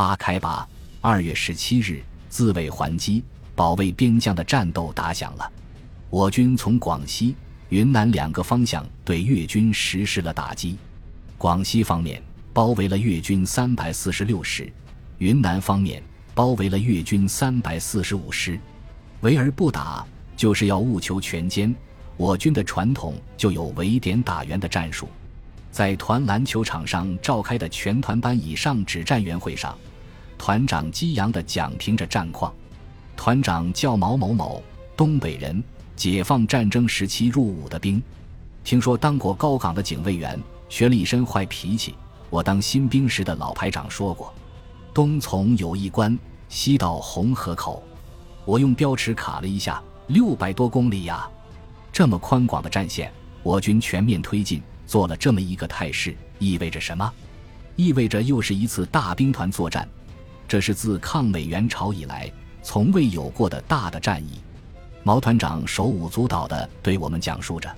八开拔，二月十七日，自卫还击，保卫边疆的战斗打响了。我军从广西、云南两个方向对越军实施了打击。广西方面包围了越军三百四十六师，云南方面包围了越军三百四十五师。围而不打，就是要务求全歼。我军的传统就有围点打援的战术。在团篮球场上召开的全团班以上指战员会上，团长激扬地讲评着战况。团长叫毛某某，东北人，解放战争时期入伍的兵。听说当过高岗的警卫员，学了一身坏脾气。我当新兵时的老排长说过：“东从有一关，西到红河口。”我用标尺卡了一下，六百多公里呀！这么宽广的战线，我军全面推进。做了这么一个态势，意味着什么？意味着又是一次大兵团作战，这是自抗美援朝以来从未有过的大的战役。毛团长手舞足蹈地对我们讲述着。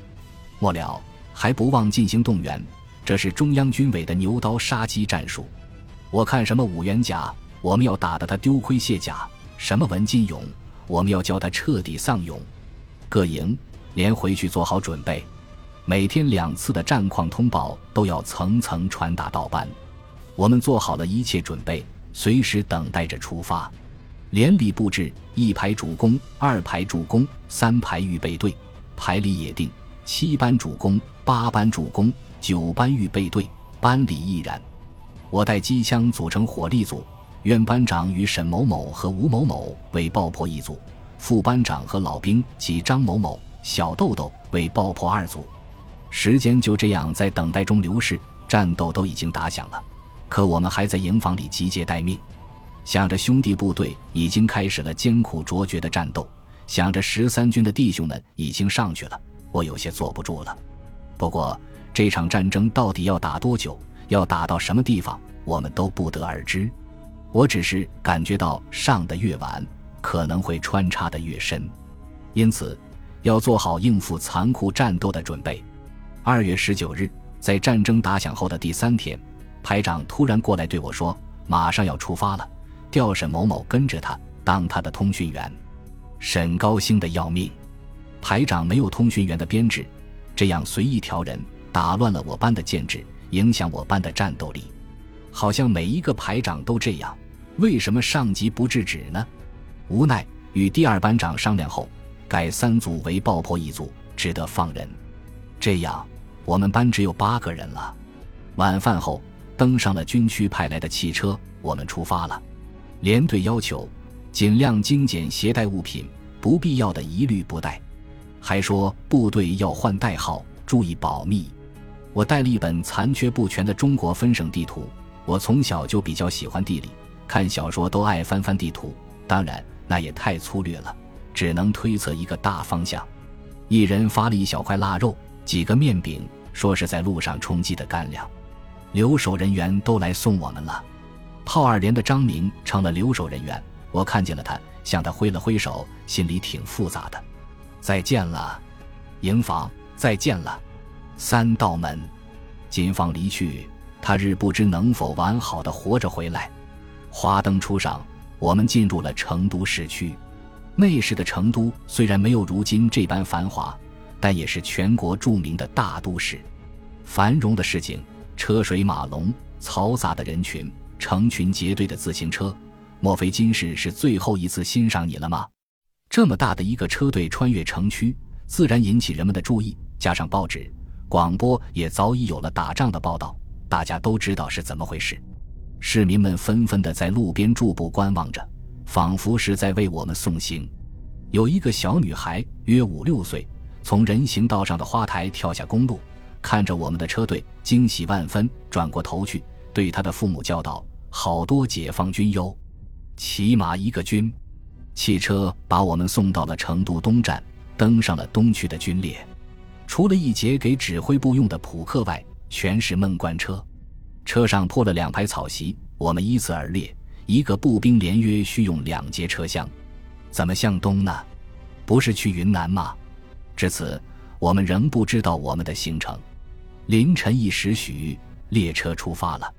末了，还不忘进行动员，这是中央军委的牛刀杀鸡战术。我看什么五元甲，我们要打得他丢盔卸甲；什么文金勇，我们要教他彻底丧勇。各营连回去做好准备。每天两次的战况通报都要层层传达到班，我们做好了一切准备，随时等待着出发。连里布置：一排主攻，二排助攻，三排预备队。排里也定：七班主攻，八班助攻，九班预备队。班里亦然。我带机枪组成火力组，院班长与沈某某和吴某某为爆破一组，副班长和老兵及张某某、小豆豆为爆破二组。时间就这样在等待中流逝，战斗都已经打响了，可我们还在营房里集结待命，想着兄弟部队已经开始了艰苦卓绝的战斗，想着十三军的弟兄们已经上去了，我有些坐不住了。不过这场战争到底要打多久，要打到什么地方，我们都不得而知。我只是感觉到上的越晚，可能会穿插的越深，因此要做好应付残酷战斗的准备。二月十九日，在战争打响后的第三天，排长突然过来对我说：“马上要出发了，调沈某某跟着他当他的通讯员。”沈高兴的要命。排长没有通讯员的编制，这样随意调人，打乱了我班的建制，影响我班的战斗力。好像每一个排长都这样，为什么上级不制止呢？无奈与第二班长商量后，改三组为爆破一组，只得放人。这样。我们班只有八个人了。晚饭后，登上了军区派来的汽车，我们出发了。连队要求尽量精简携带物品，不必要的一律不带。还说部队要换代号，注意保密。我带了一本残缺不全的中国分省地图。我从小就比较喜欢地理，看小说都爱翻翻地图。当然，那也太粗略了，只能推测一个大方向。一人发了一小块腊肉。几个面饼，说是在路上充饥的干粮。留守人员都来送我们了。炮二连的张明成了留守人员，我看见了他，向他挥了挥手，心里挺复杂的。再见了，营房，再见了，三道门。金放离去，他日不知能否完好的活着回来。花灯初上，我们进入了成都市区。那时的成都虽然没有如今这般繁华。但也是全国著名的大都市，繁荣的市井，车水马龙，嘈杂的人群，成群结队的自行车。莫非今世是最后一次欣赏你了吗？这么大的一个车队穿越城区，自然引起人们的注意。加上报纸、广播也早已有了打仗的报道，大家都知道是怎么回事。市民们纷纷的在路边驻步观望着，仿佛是在为我们送行。有一个小女孩，约五六岁。从人行道上的花台跳下公路，看着我们的车队，惊喜万分，转过头去对他的父母叫道：“好多解放军哟，起码一个军。”汽车把我们送到了成都东站，登上了东区的军列。除了一节给指挥部用的普克外，全是闷罐车。车上铺了两排草席，我们依次而列。一个步兵连约需用两节车厢，怎么向东呢？不是去云南吗？至此，我们仍不知道我们的行程。凌晨一时许，列车出发了。